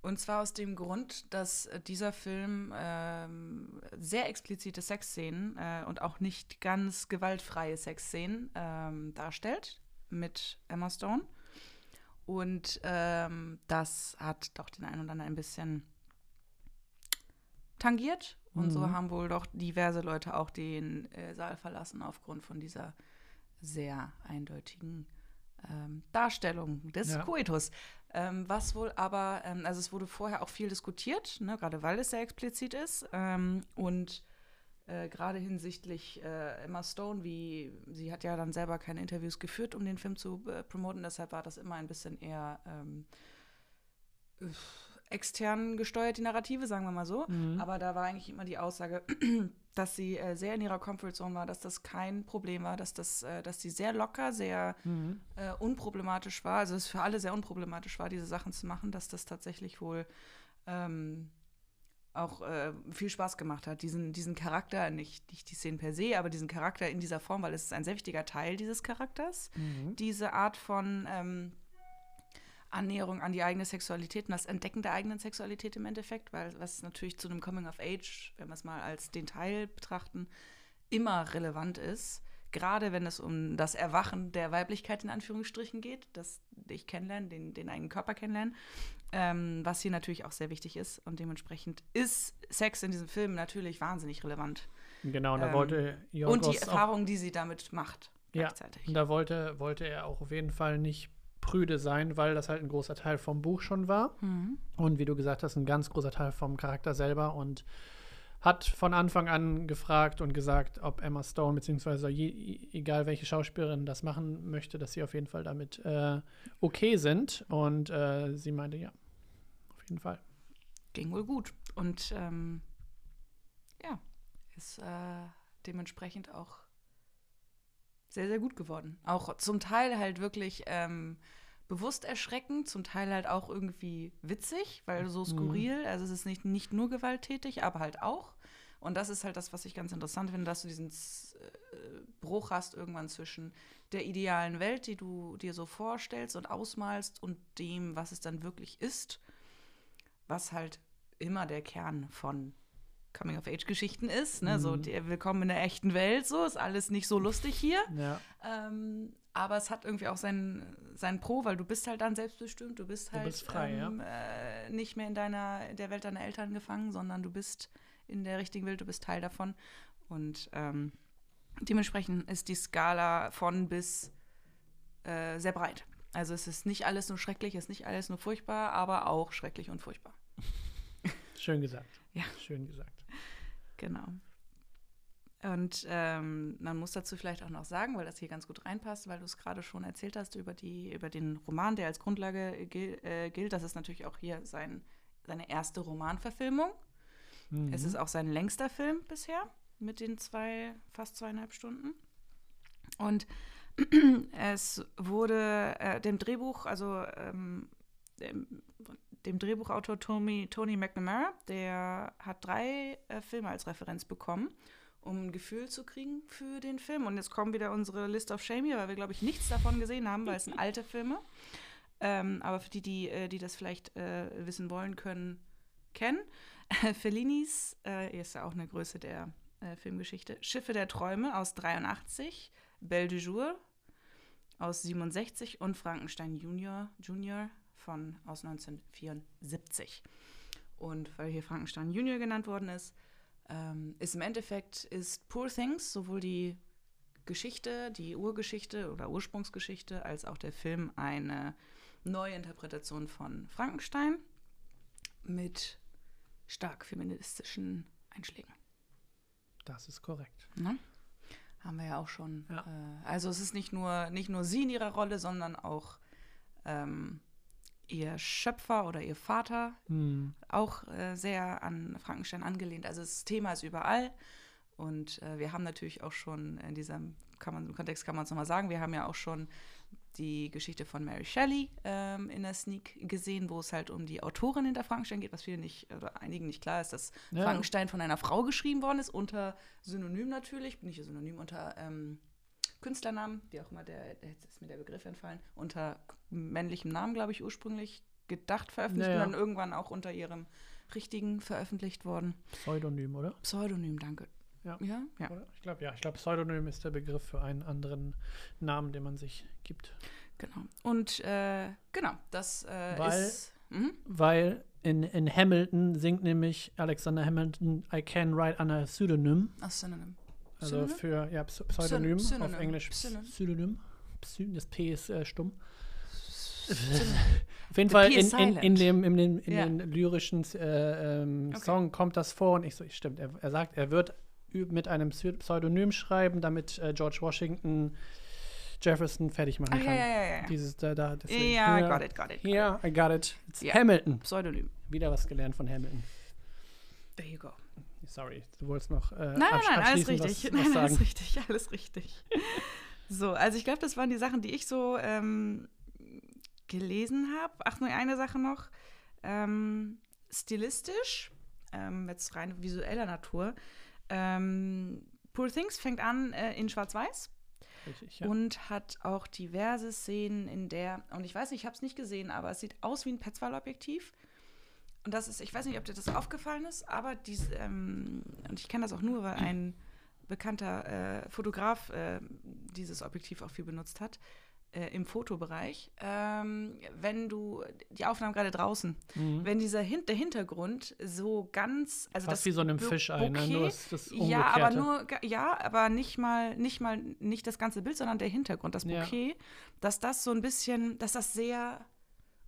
Und zwar aus dem Grund, dass äh, dieser Film ähm, sehr explizite Sexszenen äh, und auch nicht ganz gewaltfreie Sexszenen ähm, darstellt mit Emma Stone. Und ähm, das hat doch den einen oder anderen ein bisschen tangiert. Und so Mhm. haben wohl doch diverse Leute auch den äh, Saal verlassen aufgrund von dieser sehr eindeutigen ähm, Darstellung des Ja. Coitus. Ähm, was wohl aber, ähm, also es wurde vorher auch viel diskutiert, ne, gerade weil es sehr explizit ist. Ähm, und äh, gerade hinsichtlich äh, Emma Stone, wie sie hat ja dann selber keine Interviews geführt, um den Film zu äh, promoten, deshalb war das immer ein bisschen eher ähm, extern gesteuert, die Narrative, sagen wir mal so. Mhm. Aber da war eigentlich immer die Aussage, dass sie äh, sehr in ihrer Comfortzone war, dass das kein Problem war, dass, das, äh, dass sie sehr locker, sehr Mhm. äh, unproblematisch war, also es für alle sehr unproblematisch war, diese Sachen zu machen, dass das tatsächlich wohl ähm, auch äh, viel Spaß gemacht hat, diesen, diesen Charakter, nicht, nicht die Szenen per se, aber diesen Charakter in dieser Form, weil es ist ein sehr wichtiger Teil dieses Charakters, Mhm. diese Art von ähm, Annäherung an die eigene Sexualität und das Entdecken der eigenen Sexualität im Endeffekt, weil was natürlich zu einem Coming of Age, wenn wir es mal als den Teil betrachten, immer relevant ist. Gerade wenn es um das Erwachen der Weiblichkeit in Anführungsstrichen geht, das ich kennenlernen, den, den eigenen Körper kennenlernen, ähm, was hier natürlich auch sehr wichtig ist. Und dementsprechend ist Sex in diesem Film natürlich wahnsinnig relevant. Genau, und da Ähm, wollte Und Jorgos die Erfahrung, die sie damit macht, Ja, gleichzeitig. Und da wollte, wollte er auch auf jeden Fall nicht prüde sein, weil das halt ein großer Teil vom Buch schon war. Mhm. Und wie du gesagt hast, ein ganz großer Teil vom Charakter selber. Und hat von Anfang an gefragt und gesagt, ob Emma Stone, beziehungsweise je, egal welche Schauspielerin das machen möchte, dass sie auf jeden Fall damit äh, okay sind. Und äh, sie meinte, ja, auf jeden Fall. Ging wohl gut. Und ähm, ja, ist äh, dementsprechend auch sehr, sehr gut geworden. Auch zum Teil halt wirklich ähm, bewusst erschreckend, zum Teil halt auch irgendwie witzig, weil so skurril. Also es ist nicht, nicht nur gewalttätig, aber halt auch. Und das ist halt das, was ich ganz interessant finde, dass du diesen äh, Bruch hast irgendwann zwischen der idealen Welt, die du dir so vorstellst und ausmalst, und dem, was es dann wirklich ist, was halt immer der Kern von Coming-of-Age-Geschichten ist. Ne? So, die, willkommen in der echten Welt, so ist alles nicht so lustig hier. Ja. Ähm, aber es hat irgendwie auch sein, sein Pro, weil du bist halt dann selbstbestimmt, du bist Du halt bist frei, ähm, äh, nicht mehr in deiner in der Welt deiner Eltern gefangen, sondern du bist in der richtigen Welt, du bist Teil davon. Und ähm, dementsprechend ist die Skala von bis äh, sehr breit. Also es ist nicht alles nur schrecklich, es ist nicht alles nur furchtbar, aber auch schrecklich und furchtbar. Schön gesagt. Ja. Schön gesagt. Genau. Und ähm, man muss dazu vielleicht auch noch sagen, weil das hier ganz gut reinpasst, weil du es gerade schon erzählt hast über, die, über den Roman, der als Grundlage gil äh, gilt. Das ist natürlich auch hier sein, seine erste Romanverfilmung. Mhm. Es ist auch sein längster Film bisher mit den zwei, fast zweieinhalb Stunden. Und es wurde äh, dem Drehbuch, also ähm, dem, Drehbuchautor Tony, Tony McNamara, der hat drei äh, Filme als Referenz bekommen, um ein Gefühl zu kriegen für den Film. Und jetzt kommen wieder unsere List of Shame hier, weil wir, glaube ich, nichts davon gesehen haben, weil es sind alte Filme. Ähm, aber für die, die, äh, die das vielleicht äh, wissen wollen, können kennen. Fellinis, äh, ist ja auch eine Größe der äh, Filmgeschichte. Schiffe der Träume aus 83, Belle du Jour aus 67 und Frankenstein Junior, Junior von aus 1974. Und weil hier Frankenstein Junior genannt worden ist, ähm, ist im Endeffekt ist Poor Things sowohl die Geschichte, die Urgeschichte oder Ursprungsgeschichte, als auch der Film eine neue Interpretation von Frankenstein mit stark feministischen Einschlägen. Das ist korrekt. Ne? Haben wir ja auch schon. Ja. Äh, also es ist nicht nur, nicht nur sie in ihrer Rolle, sondern auch ähm, ihr Schöpfer oder ihr Vater, Hm. auch äh, sehr an Frankenstein angelehnt. Also das Thema ist überall. Und äh, wir haben natürlich auch schon in diesem kann man, im Kontext kann man es nochmal sagen, wir haben ja auch schon die Geschichte von Mary Shelley ähm, in der Sneak gesehen, wo es halt um die Autorin hinter Frankenstein geht, was vielen nicht, oder einigen nicht klar ist, dass Ja. Frankenstein von einer Frau geschrieben worden ist, unter Synonym natürlich, nicht Synonym, unter ähm, Künstlernamen, wie auch immer, der, jetzt ist mir der Begriff entfallen, unter männlichem Namen, glaube ich, ursprünglich gedacht veröffentlicht Ja, ja. und dann irgendwann auch unter ihrem richtigen veröffentlicht worden. Pseudonym, oder? Pseudonym, danke. Ja. Ja, ja. Ich glaube, ja. Ich glaube, Pseudonym ist der Begriff für einen anderen Namen, den man sich gibt. Genau. Und äh, genau, das äh, Weil- ist. Mhm. Weil in, in Hamilton singt nämlich Alexander Hamilton I can write under a pseudonym. Ach, Synonym. Also Synonym? für ja, Ps- Pseudonym auf Synonym. Englisch Synonym. Pseudonym. Pseudonym. Das P ist äh, stumm. Auf jeden The Fall in, in, in, dem, in, den, in Ja. den lyrischen äh, ähm, Okay. Song kommt das vor und ich so, stimmt, er, er sagt, er wird mit einem Pseu- Pseudonym schreiben, damit äh, George Washington Jefferson fertig machen Ach, kann. ja, ja, ja, ja. Dieses da, da deswegen. Ja, Hier- got it, got it. Here, I got it. It's Ja. Hamilton. Pseudonym. Wieder was gelernt von Hamilton. There you go. Sorry, du wolltest noch äh, Nein, nein, nein, alles richtig. Was, nein, was sagen. alles richtig, alles richtig. so, also ich glaube, das waren die Sachen, die ich so ähm, gelesen habe. Ach, nur eine Sache noch. Ähm, stilistisch, ähm, jetzt rein visueller Natur. Ähm, Poor Things fängt an äh, in Schwarz-Weiß Richtig, ja. und hat auch diverse Szenen, in der, und ich weiß nicht, ich habe es nicht gesehen, aber es sieht aus wie ein Petzval-Objektiv. Und das ist, ich weiß nicht, ob dir das aufgefallen ist, aber dies, ähm, und ich kenne das auch nur, weil ein bekannter äh, Fotograf äh, dieses Objektiv auch viel benutzt hat. äh, im Fotobereich, ähm, wenn du die Aufnahmen gerade draußen, Mhm. wenn dieser Hin der Hintergrund so ganz, also Fast das wie so einem Fischei, ne? Nur das, das ja, aber nur, ja, aber nicht mal, nicht mal, nicht das ganze Bild, sondern der Hintergrund, das Ja. Bouquet, dass das so ein bisschen, dass das sehr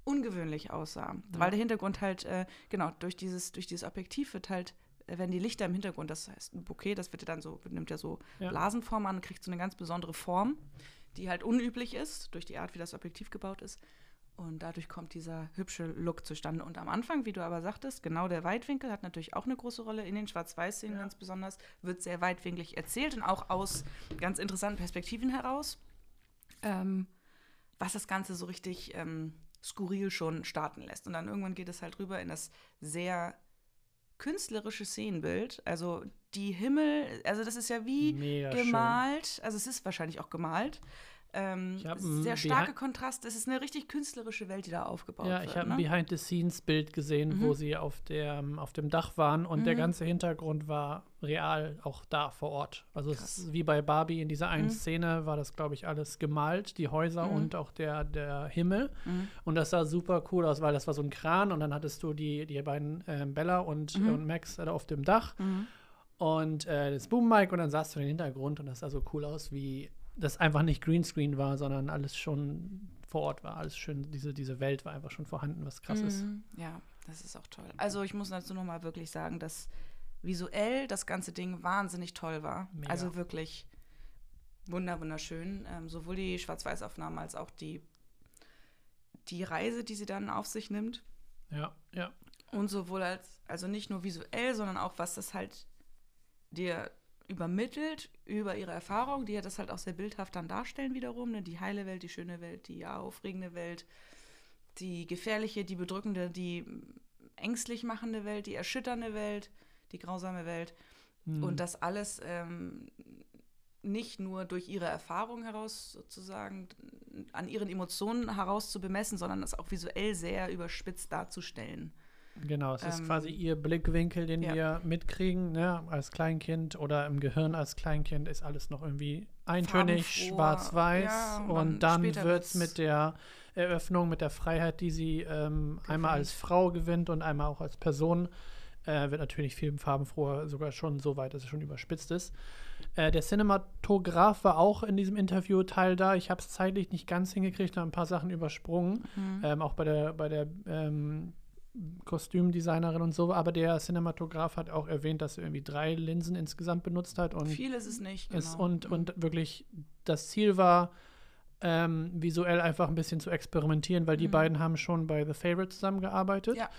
ungewöhnlich aussah. Weil der Hintergrund halt, äh, genau, durch dieses, durch dieses Objektiv wird halt, äh, wenn die Lichter im Hintergrund, das heißt ein Bouquet, das wird ja dann so, nimmt ja so Ja. Blasenform an kriegt so eine ganz besondere Form, die halt unüblich ist, durch die Art, wie das Objektiv gebaut ist. Und dadurch kommt dieser hübsche Look zustande. Und am Anfang, wie du aber sagtest, genau der Weitwinkel hat natürlich auch eine große Rolle. In den Schwarz-Weiß-Szenen ganz besonders wird sehr weitwinklig erzählt und auch aus ganz interessanten Perspektiven heraus. Ähm, was das Ganze so richtig ähm, skurril schon starten lässt. Und dann irgendwann geht es halt rüber in das sehr künstlerische Szenenbild. Also die Himmel, also das ist ja wie Mega schön. gemalt. Also es ist wahrscheinlich auch gemalt. Ähm, sehr starke Behi- Kontrast. Es ist eine richtig künstlerische Welt, die da aufgebaut Ja, wird. ich habe ne? ein Behind-the-Scenes-Bild gesehen, wo sie auf, der, auf dem Dach waren und der ganze Hintergrund war real auch da vor Ort. Also es ist wie bei Barbie in dieser einen Szene war das, glaube ich, alles gemalt, die Häuser und auch der, der Himmel. Und das sah super cool aus, weil das war so ein Kran und dann hattest du die, die beiden ähm, Bella und, und Max da auf dem Dach und äh, das Boom-Mic und dann sahst du den Hintergrund und das sah so cool aus, wie das einfach nicht Greenscreen war, sondern alles schon vor Ort war. Alles schön, diese, diese Welt war einfach schon vorhanden, was krass ist. Mhm. Ja, das ist auch toll. Also ich muss dazu nochmal wirklich sagen, dass visuell das ganze Ding wahnsinnig toll war. Mega. Also wirklich wunder wunderschön. Ähm, sowohl die Schwarz-Weiß-Aufnahmen als auch die, die Reise, die sie dann auf sich nimmt. Ja, ja. Und sowohl als, also nicht nur visuell, sondern auch, was das halt dir übermittelt über ihre Erfahrung, die ja das halt auch sehr bildhaft dann darstellen wiederum. Ne? Die heile Welt, die schöne Welt, die aufregende Welt, die gefährliche, die bedrückende, die ängstlich machende Welt, die erschütternde Welt, die grausame Welt. Mhm. Und das alles ähm, nicht nur durch ihre Erfahrung heraus sozusagen an ihren Emotionen heraus zu bemessen, sondern das auch visuell sehr überspitzt darzustellen. Genau, es ist Ähm, quasi ihr Blickwinkel, den ja. wir mitkriegen, ne? als Kleinkind oder im Gehirn als Kleinkind ist alles noch irgendwie eintönig, schwarz-weiß ja, und und dann dann wird es mit der Eröffnung, mit der Freiheit, die sie ähm, einmal als Frau gewinnt und einmal auch als Person, äh, wird natürlich viel farbenfroher, sogar schon so weit, dass es schon überspitzt ist. Äh, der Cinematograph war auch in diesem Interview Teil da. Ich habe es zeitlich nicht ganz hingekriegt, habe ein paar Sachen übersprungen. Mhm. Ähm, auch bei der, bei der ähm, Kostümdesignerin und so. Aber der Cinematograph hat auch erwähnt, dass er irgendwie drei Linsen insgesamt benutzt hat. Und, Viel ist es nicht, genau. es, und, und wirklich das Ziel war, ähm, visuell einfach ein bisschen zu experimentieren, weil die beiden haben schon bei The Favorite zusammengearbeitet. Mhm. Ja.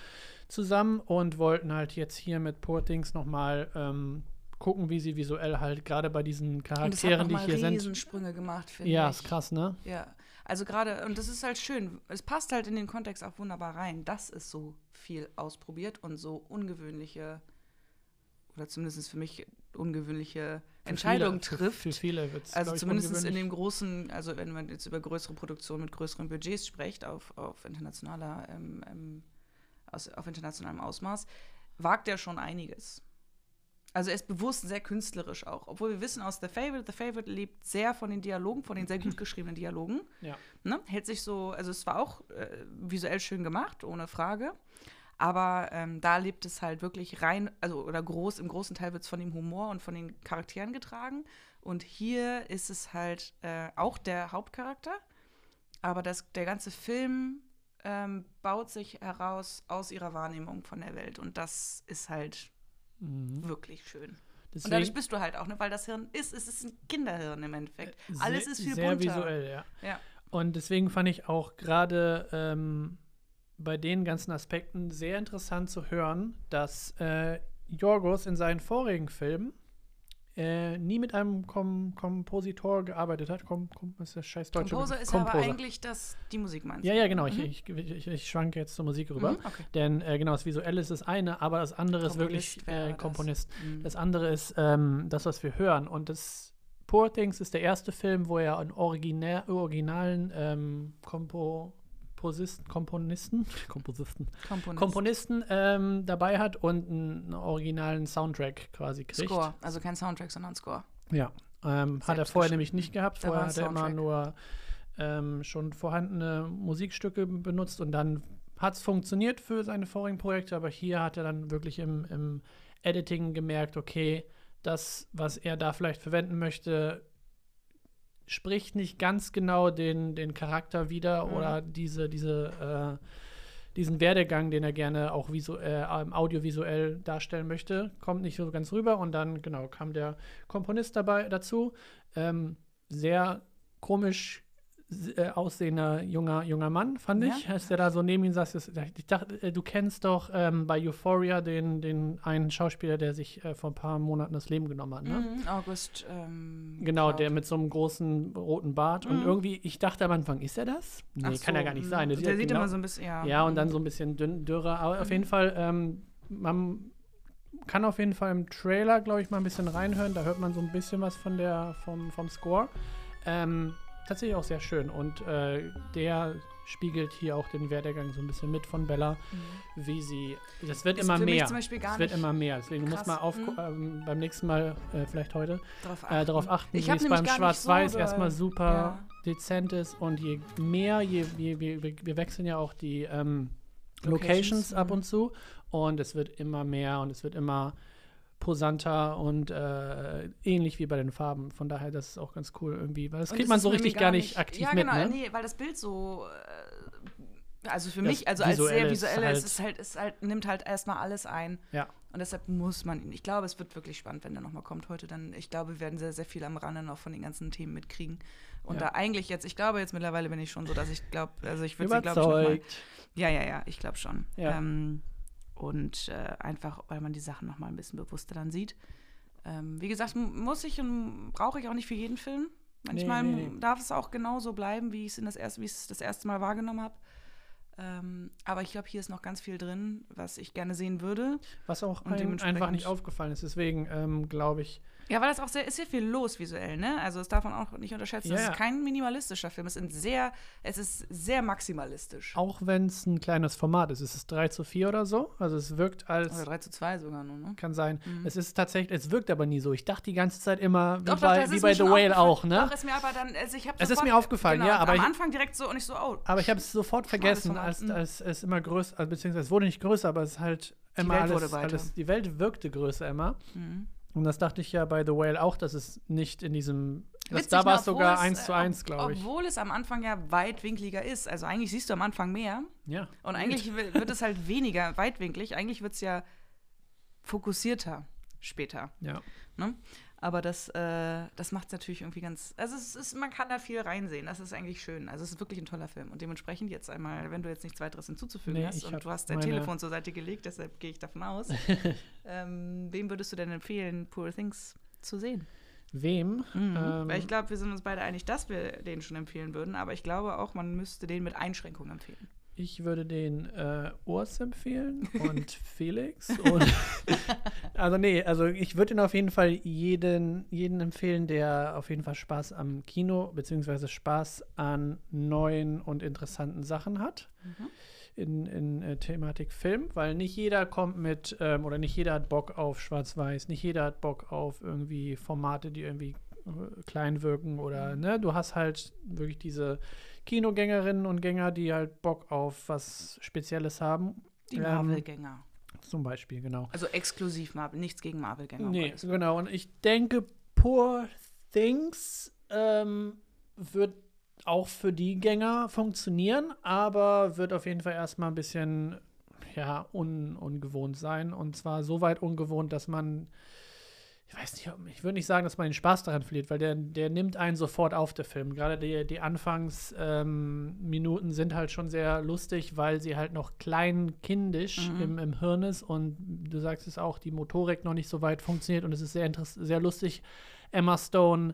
Zusammen und wollten halt jetzt hier mit Poor Things nochmal ähm, gucken, wie sie visuell halt gerade bei diesen Charakteren, die hier sind. Riesensprünge gemacht, finde Ja, ich. ist krass, ne? Ja, also gerade, und das ist halt schön, es passt halt in den Kontext auch wunderbar rein, dass es so viel ausprobiert und so ungewöhnliche, oder zumindest für mich ungewöhnliche Entscheidungen trifft. Für, viele wird es Also zumindest in den großen, also wenn man jetzt über größere Produktionen mit größeren Budgets spricht, auf, auf internationaler, ähm, ähm, aus, auf internationalem Ausmaß, wagt er schon einiges. Also er ist bewusst sehr künstlerisch auch. Obwohl wir wissen aus The Favorite, The Favorite lebt sehr von den Dialogen, von den sehr gut geschriebenen Dialogen. Ja. Ne? Hält sich so, also es war auch äh, visuell schön gemacht, ohne Frage. Aber ähm, da lebt es halt wirklich rein, also oder groß, im großen Teil wird es von dem Humor und von den Charakteren getragen. Und hier ist es halt äh, auch der Hauptcharakter. Aber das, der ganze Film ähm, baut sich heraus aus ihrer Wahrnehmung von der Welt. Und das ist halt wirklich schön. Und dadurch Deswegen, bist du halt auch, ne, weil das Hirn ist, es ist ein Kinderhirn im Endeffekt. Äh, Alles sehr- ist viel sehr bunter. visuell, ja. Ja. Und deswegen fand ich auch gerade ähm, bei den ganzen Aspekten sehr interessant zu hören, dass äh, Jorgos in seinen vorigen Filmen äh, nie mit einem Kom Kompositor gearbeitet hat. Kom Kom ist das scheiß deutsche Begriff? ist aber Composer. eigentlich das, die Musik meinst Ja, ja, genau. Ich, ich, ich, ich schwanke jetzt zur Musik rüber. Mhm, okay. Denn äh, genau, das Visuelle ist das eine, aber das andere ist wirklich Komponist äh, das. Komponist. Mhm. Das andere ist ähm, das, was wir hören. Und das Poor Things ist der erste Film, wo er einen originär, originalen ähm, Kompo Posisten, Komponisten, Komposisten, Komponist. Komponisten ähm, dabei hat und einen originalen Soundtrack quasi kriegt. Score, also kein Soundtrack, sondern Score. Ja. Ähm, hat er vorher nämlich nicht gehabt. Vorher hat er immer nur ähm, schon vorhandene Musikstücke benutzt und dann hat es funktioniert für seine vorigen Projekte, aber hier hat er dann wirklich im, im Editing gemerkt, okay, das, was er da vielleicht verwenden möchte, spricht nicht ganz genau den, den Charakter wieder Mhm. oder diese, diese, äh, diesen Werdegang, den er gerne auch visu äh, audiovisuell darstellen möchte, kommt nicht so ganz rüber. Und dann, genau, kam der Komponist dabei dazu. Ähm, sehr komisch äh, aussehender junger, junger Mann, fand Ja. ich, als der da so neben ihm saß. Ich dachte, äh, du kennst doch ähm, bei Euphoria den, den einen Schauspieler, der sich äh, vor ein paar Monaten das Leben genommen hat, ne? Mhm, August. Ähm, Genau, Cloud. der mit so einem großen roten Bart. Und Mhm. irgendwie, ich dachte am Anfang, ist er das? Nee, Ach kann er so, gar nicht mhm. sein. Der, sieht sieht genau- immer so ein bisschen, ja. ja, und dann so ein bisschen dünn, dürrer. Aber auf Mhm. jeden Fall, ähm, man kann auf jeden Fall im Trailer, glaube ich, mal ein bisschen reinhören. Da hört man so ein bisschen was von der, vom, vom Score. Ähm, tatsächlich auch sehr schön. Und äh, der spiegelt hier auch den Werdegang so ein bisschen mit von Bella, Mhm. wie sie. Das wird Ist immer mehr. zum Beispiel gar Es wird immer mehr. Deswegen du musst krass. mal auf, Mhm. ähm, beim nächsten Mal, äh, vielleicht heute, drauf äh, darauf achten, Ich wie hab es beim Schwarz-Weiß so erstmal super Ja. dezent ist und je mehr, je, je, je wir, wir wechseln ja auch die ähm, Locations, Locations, ab mhm. und zu und es wird immer mehr und es wird immer posanter und äh, ähnlich wie bei den Farben. Von daher, das ist auch ganz cool irgendwie, weil das Und kriegt das man so richtig gar nicht aktiv ja, mit, genau, ne? nee, weil das Bild so, äh, also für Das mich, also als sehr visuelle, halt- es ist halt, es halt, nimmt halt erstmal alles ein. Ja. Und deshalb muss man ihn. Ich glaube, es wird wirklich spannend, wenn der nochmal kommt heute. Dann, ich glaube, wir werden sehr, sehr viel am Rande noch von den ganzen Themen mitkriegen. Und Ja. da eigentlich jetzt, ich glaube jetzt mittlerweile bin ich schon so, dass ich glaube, also ich würde sie, glaube ich, noch mal, Überzeugt. Ja, ja, ja, ich glaube schon. Ja. Ähm, und äh, einfach, weil man die Sachen noch mal ein bisschen bewusster dann sieht. Ähm, wie gesagt, muss ich und brauche ich auch nicht für jeden Film. Manchmal nee, nee. darf es auch genauso bleiben, wie ich es das erste, wie ich es das erste Mal wahrgenommen habe. Ähm, aber ich glaube, hier ist noch ganz viel drin, was ich gerne sehen würde. Was auch Und einem einfach nicht aufgefallen ist. Deswegen ähm, glaube ich, Ja, weil das auch sehr, ist sehr viel los visuell, ne? Also das darf man auch nicht unterschätzen. Ja, Es ist kein minimalistischer Film. Es ist sehr, es ist sehr maximalistisch. auch wenn es ein kleines Format ist, es ist 3 zu 4 oder so. Also es wirkt als Oder 3 zu 2 sogar nur, ne? Kann sein. Mhm. Es ist tatsächlich, es wirkt aber nie so. Ich dachte die ganze Zeit immer, wie Doch, bei, wie bei The Whale auch, ne? Doch, ist mir aber dann, also ich habe Es ist mir aufgefallen, ja, aber am ich- Anfang direkt so und ich so, oh, Aber ich habe es sofort vergessen, als, mhm. als es immer größer, beziehungsweise es wurde nicht größer, aber es ist halt immer Welt wurde alles, alles, die Welt wirkte größer immer. mhm. Und das dachte ich ja bei The Whale auch, dass es nicht in diesem, das, Witzig, da war es sogar 1 zu 1, ob- glaube ich. Obwohl es am Anfang ja weitwinkliger ist. Also eigentlich siehst du am Anfang mehr Ja. und eigentlich wi- wird es halt weniger weitwinklig. Eigentlich wird es ja fokussierter später. Ja. Ne? Aber das, äh, das macht es natürlich irgendwie ganz. Also es ist, man kann da viel reinsehen. Das ist eigentlich schön. Also es ist wirklich ein toller Film. Und dementsprechend jetzt einmal, wenn du jetzt nichts weiteres hinzuzufügen Nee, hast und du hast dein Telefon zur Seite gelegt, deshalb gehe ich davon aus. ähm, wem würdest du denn empfehlen, Poor Things zu sehen? Wem? Mhm. Ähm, Weil ich glaube, wir sind uns beide einig, dass wir den schon empfehlen würden, aber ich glaube auch, man müsste den mit Einschränkungen empfehlen. Ich würde den äh, Urs empfehlen und Felix. Und also nee, also ich würde ihn auf jeden Fall jeden, jeden empfehlen, der auf jeden Fall Spaß am Kino beziehungsweise Spaß an neuen und interessanten Sachen hat. In, in äh, Thematik Film, weil nicht jeder kommt mit, ähm, oder nicht jeder hat Bock auf Schwarz-Weiß, nicht jeder hat Bock auf irgendwie Formate, die irgendwie äh, klein wirken oder, ne, du hast halt wirklich diese Kinogängerinnen und Gänger, die halt Bock auf was Spezielles haben. Die Ähm, Marvel-Gänger. Zum Beispiel, genau. Also exklusiv Marvel, nichts gegen Marvel-Gänger. Nee, genau. Und ich denke, Poor Things ähm, wird auch für die Gänger funktionieren, aber wird auf jeden Fall erstmal ein bisschen ja, un ungewohnt sein. Und zwar so weit ungewohnt, dass man, ich weiß nicht, ich würde nicht sagen, dass man den Spaß daran verliert, weil der, der nimmt einen sofort auf, der Film. Gerade die, die Anfangsminuten ähm, sind halt schon sehr lustig, weil sie halt noch klein kindisch Mhm. im, im Hirn ist und du sagst es auch, die Motorik noch nicht so weit funktioniert und es ist sehr, interess- sehr lustig, Emma Stone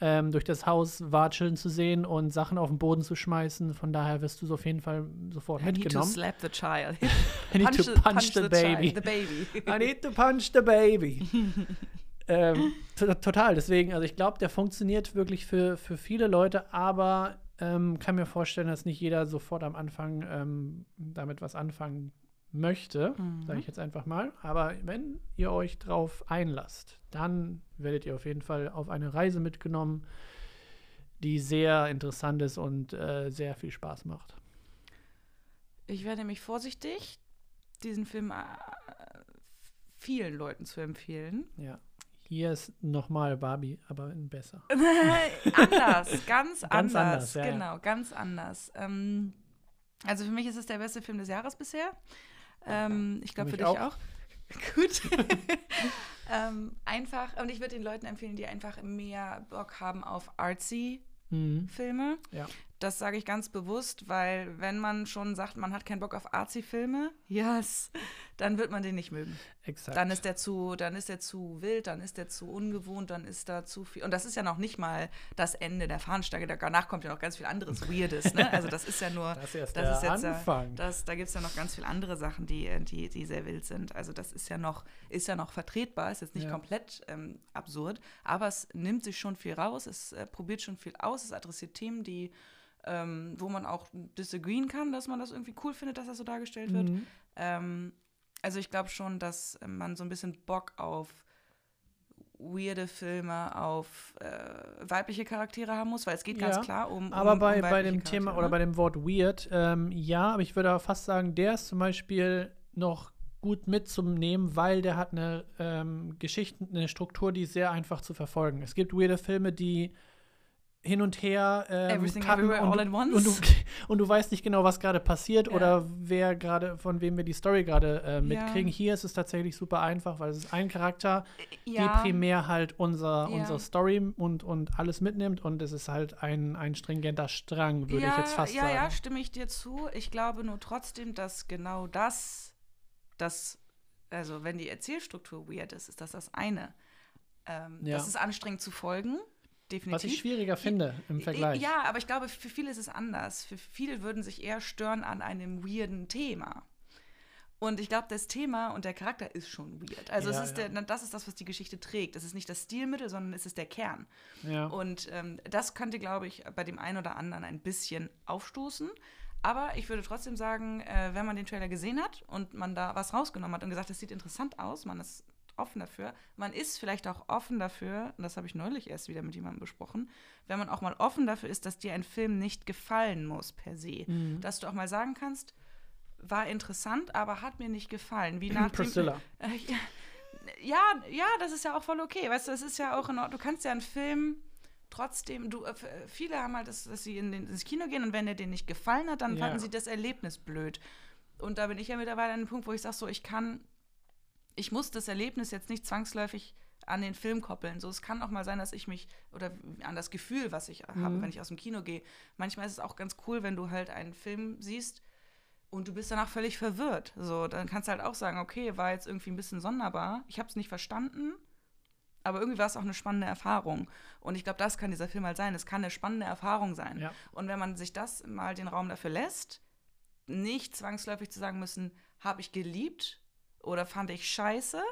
ähm, durch das Haus watscheln zu sehen und Sachen auf den Boden zu schmeißen. Von daher wirst du so auf jeden Fall sofort I need to mitgenommen. slap the child. I need to the- punch the baby. child, the baby. I need to punch the baby. ähm, to- total, deswegen, also ich glaube, der funktioniert wirklich für, für viele Leute, aber ähm, kann mir vorstellen, dass nicht jeder sofort am Anfang ähm, damit was anfangen möchte, Mhm. sage ich jetzt einfach mal. Aber wenn ihr euch drauf einlasst, dann werdet ihr auf jeden Fall auf eine Reise mitgenommen, die sehr interessant ist und äh, sehr viel Spaß macht. Ich werde nämlich vorsichtig, diesen Film äh, vielen Leuten zu empfehlen. Ja. Hier ist nochmal Barbie, aber besser. anders, ganz, Ganz anders. anders, ja, ja. genau, ganz anders. Ähm, also für mich ist es der beste Film des Jahres bisher. Ähm, ich glaube für dich auch. auch. Gut. ähm, einfach, und ich würde den Leuten empfehlen, die einfach mehr Bock haben auf artsy Mhm. Filme. Ja. Das sage ich ganz bewusst, weil wenn man schon sagt, man hat keinen Bock auf Arzi-Filme, yes, dann wird man den nicht mögen. Exakt. Dann ist der zu, dann ist der zu wild, dann ist der zu ungewohnt, dann ist da zu viel. Und das ist ja noch nicht mal das Ende der Fahnenstange. Danach kommt ja noch ganz viel anderes Weirdes. Ne? Also das ist ja nur, das ist das der ist jetzt Anfang. Ja, das, da gibt es ja noch ganz viele andere Sachen, die, die, die sehr wild sind. Also das ist ja noch, ist ja noch vertretbar, ist jetzt nicht Ja. komplett ähm, absurd, aber es nimmt sich schon viel raus, es äh, probiert schon viel aus, es adressiert Themen, die ähm, wo man auch disagreeen kann, dass man das irgendwie cool findet, dass das so dargestellt wird. Mhm. Ähm, also ich glaube schon, dass äh, man so ein bisschen Bock auf weirde Filme, auf äh, weibliche Charaktere haben muss, weil es geht ganz Ja, klar um. um Aber bei, um bei dem Thema Charaktere. oder bei dem Wort weird, ähm, ja, aber ich würde aber fast sagen, der ist zum Beispiel noch gut mitzunehmen, weil der hat eine ähm, Geschichte, eine Struktur, die sehr einfach zu verfolgen. Es gibt weirde Filme, die hin und her ähm, Everywhere und. Und, du, und du weißt nicht genau, was gerade passiert Ja. oder wer gerade, von wem wir die Story gerade äh, Ja. mitkriegen. Hier ist es tatsächlich super einfach, weil es ist ein Charakter, ja, die primär halt unser, Ja. unsere Story und, und alles mitnimmt und es ist halt ein, ein stringenter Strang, würde ja, ich jetzt fast ja, sagen. Ja, stimme ich dir zu. Ich glaube nur trotzdem, dass genau das, das, also wenn die Erzählstruktur weird ist, ist das das eine. Ähm, Ja. Das ist anstrengend zu folgen, definitiv. Was ich schwieriger finde im Vergleich. Ja, aber ich glaube, für viele ist es anders. Für viele würden sich eher stören an einem weirden Thema. Und ich glaube, das Thema und der Charakter ist schon weird. Also Ja, es ist ja. der, das ist das, was die Geschichte trägt. Es ist nicht das Stilmittel, sondern es ist der Kern. Ja. Und ähm, das könnte, glaube ich, bei dem einen oder anderen ein bisschen aufstoßen. Aber ich würde trotzdem sagen, äh, wenn man den Trailer gesehen hat und man da was rausgenommen hat und gesagt, das sieht interessant aus, man ist offen dafür, man ist vielleicht auch offen dafür, und das habe ich neulich erst wieder mit jemandem besprochen, wenn man auch mal offen dafür ist, dass dir ein Film nicht gefallen muss per se. Mhm. Dass du auch mal sagen kannst, war interessant, aber hat mir nicht gefallen. Wie nach dem, Priscilla. äh, ja, ja, ja, das ist ja auch voll okay. Weißt du, das ist ja auch in Ordnung. Du kannst ja einen Film trotzdem, du, äh, f- viele haben halt, das, dass sie in den, ins Kino gehen und wenn der denen nicht gefallen hat, dann Ja. fanden sie das Erlebnis blöd. Und da bin ich ja mittlerweile an dem Punkt, wo ich sage, so, ich kann, ich muss das Erlebnis jetzt nicht zwangsläufig an den Film koppeln. So, es kann auch mal sein, dass ich mich oder an das Gefühl, was ich habe, Mhm. wenn ich aus dem Kino gehe. Manchmal ist es auch ganz cool, wenn du halt einen Film siehst und du bist danach völlig verwirrt. So, dann kannst du halt auch sagen, okay, war jetzt irgendwie ein bisschen sonderbar. Ich habe es nicht verstanden, aber irgendwie war es auch eine spannende Erfahrung. Und ich glaube, das kann dieser Film halt sein. Es kann eine spannende Erfahrung sein. Ja. Und wenn man sich das mal den Raum dafür lässt, nicht zwangsläufig zu sagen müssen, habe ich geliebt oder fand ich scheiße,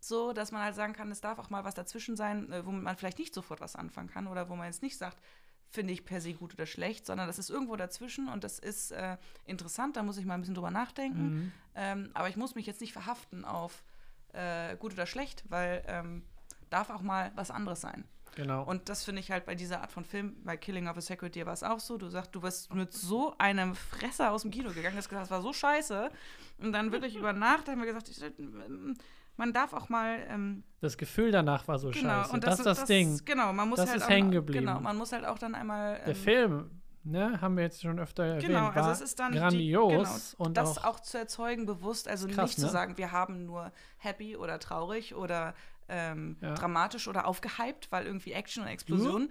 so dass man halt sagen kann, es darf auch mal was dazwischen sein, äh, womit man vielleicht nicht sofort was anfangen kann oder wo man jetzt nicht sagt, finde ich per se gut oder schlecht, sondern das ist irgendwo dazwischen und das ist äh, interessant, da muss ich mal ein bisschen drüber nachdenken. Mhm. Ähm, aber ich muss mich jetzt nicht verhaften auf äh, gut oder schlecht, weil ähm, darf auch mal was anderes sein. Genau. Und das finde ich halt bei dieser Art von Film, bei Killing of a Sacred Deer war es auch so. Du sagst, du bist mit so einem Fresser aus dem Kino gegangen, hast gesagt, das war so scheiße. Und dann wirklich über Nacht haben wir gesagt, ich, ähm, man darf auch mal ähm, das Gefühl danach war so genau scheiße. und das ist das, Ding. Genau, man muss Das halt ist auch hängen mal- geblieben. Genau, man muss halt auch dann einmal Der ähm, Film, ne, haben wir jetzt schon öfter erwähnt, Genau, also es ist dann die- grandios genau, und das auch, auch, zu erzeugen bewusst, also Krass, nicht ne? zu sagen, wir haben nur happy oder traurig oder ähm, Ja. dramatisch oder aufgehypt, weil irgendwie Action und Explosion.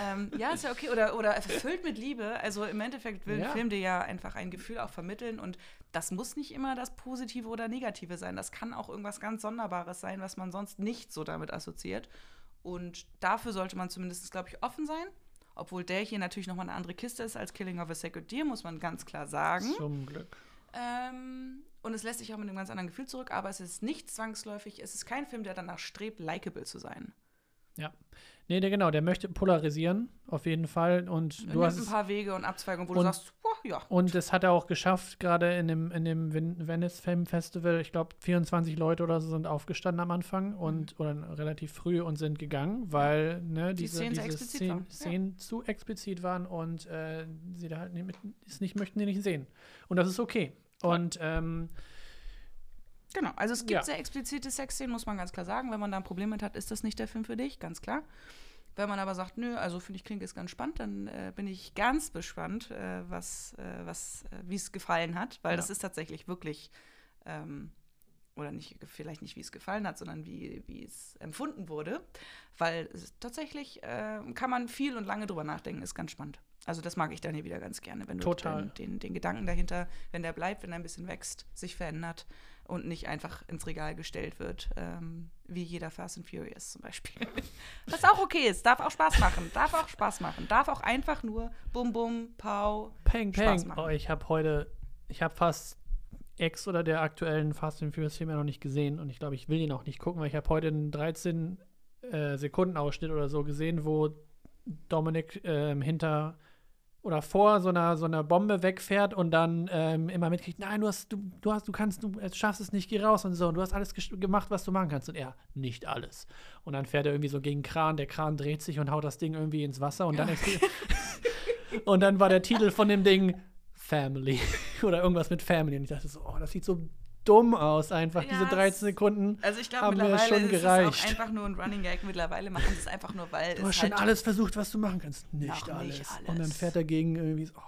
ähm, ja, ist ja okay. Oder, oder erfüllt mit Liebe. Also im Endeffekt will Ja. ein Film dir ja einfach ein Gefühl auch vermitteln und das muss nicht immer das Positive oder Negative sein. Das kann auch irgendwas ganz Sonderbares sein, was man sonst nicht so damit assoziiert. Und dafür sollte man zumindest, glaube ich, offen sein. Obwohl der hier natürlich nochmal eine andere Kiste ist als Killing of a Sacred Deer, muss man ganz klar sagen. zum Glück. Ähm, und es lässt sich auch mit einem ganz anderen Gefühl zurück, aber es ist nicht zwangsläufig, es ist kein Film, der danach strebt, likable zu sein. Nee, der, genau, der möchte polarisieren, auf jeden Fall. Und Er du hast ein paar Wege und Abzweigungen, wo Und- du sagst, boah, ja. Und es hat er auch geschafft, gerade in dem, in dem Ven- Venice Film Festival. Ich glaube, 24 Leute oder so sind aufgestanden am Anfang und oder relativ früh und sind gegangen, weil ne, Die diese, Szenen sehr diese explizit Szenen, waren. Ja. Szenen zu explizit waren und äh, sie da halt nicht, mit, nicht möchten, die nicht sehen. Und das ist okay. Und ähm, Genau, also es gibt Ja. sehr explizite Sexszenen, muss man ganz klar sagen. Wenn man da ein Problem mit hat, ist das nicht der Film für dich, ganz klar. Wenn man aber sagt, nö, also finde ich klingt es ganz spannend, dann äh, bin ich ganz gespannt, äh, was, äh, was, äh, wie es gefallen hat, weil Ja. das ist tatsächlich wirklich, ähm, oder nicht, vielleicht nicht, wie es gefallen hat, sondern wie, wie es empfunden wurde, weil es tatsächlich äh, kann man viel und lange drüber nachdenken, ist ganz spannend. Also das mag ich dann hier wieder ganz gerne, wenn du Total. Den, den, den Gedanken dahinter, wenn der bleibt, wenn er ein bisschen wächst, sich verändert und nicht einfach ins Regal gestellt wird, ähm, wie jeder Fast and Furious zum Beispiel. Was auch okay ist, darf auch Spaß machen, darf auch Spaß machen, darf auch einfach nur Bum Bum, Pau. Peng, Spaß peng. machen. Oh, ich habe heute, ich habe fast Ex oder der aktuellen Fast and Furious Film ja noch nicht gesehen und ich glaube, ich will ihn auch nicht gucken, weil ich habe heute einen 13 äh, Sekunden Ausschnitt oder so gesehen, wo Dominik ähm, hinter oder vor so einer, so einer Bombe wegfährt und dann ähm, immer mitkriegt, nein, du hast, du, du hast, du kannst, du schaffst es nicht, geh raus und so, und du hast alles gemacht, was du machen kannst. Und er, nicht alles. Und dann fährt er irgendwie so gegen den Kran, der Kran dreht sich und haut das Ding irgendwie ins Wasser und dann explodiert. und dann war der Titel von dem Ding Family oder irgendwas mit Family. Und ich dachte so, oh, das sieht so dumm aus, einfach Ja, diese es- 13 Sekunden. Also ich glaube Haben mir schon ist es gereicht. auch einfach nur ein Running Gag. Mittlerweile machen sie es einfach nur, weil Du hast schon halt alles versucht, was du machen kannst. Nicht, alles. nicht Und dann alles. fährt er gegen irgendwie so, oh,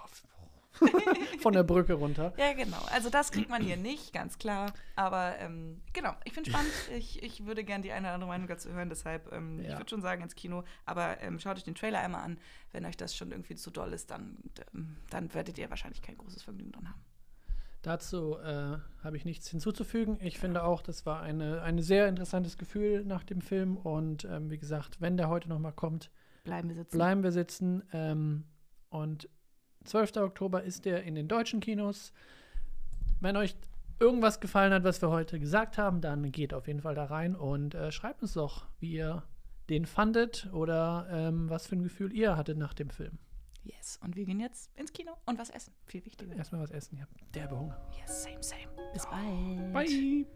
von der Brücke runter. Ja, genau. Also das kriegt man hier nicht, ganz klar. Aber ähm, genau, ich finde spannend. Ich, ich würde gerne die eine oder andere Meinung dazu hören. Deshalb, ähm, ich Ja. würde schon sagen, ins Kino. Aber ähm, schaut euch den Trailer einmal an. Wenn euch das schon irgendwie zu doll ist, dann, ähm, dann werdet ihr wahrscheinlich kein großes Vergnügen dran haben. Dazu äh, habe ich nichts hinzuzufügen. Ich finde auch, das war eine, ein sehr interessantes Gefühl nach dem Film. Und ähm, wie gesagt, wenn der heute noch mal kommt, Bleiben wir sitzen. bleiben wir sitzen. Ähm, und 12. Oktober ist der in den deutschen Kinos. Wenn euch irgendwas gefallen hat, was wir heute gesagt haben, dann geht auf jeden Fall da rein und äh, schreibt uns doch, wie ihr den fandet oder ähm, was für ein Gefühl ihr hattet nach dem Film. Yes. Und wir gehen jetzt ins Kino und was essen. Viel wichtiger. Erstmal was essen, habt derbe Hunger. Yes, same, same. Bis bald. Bye!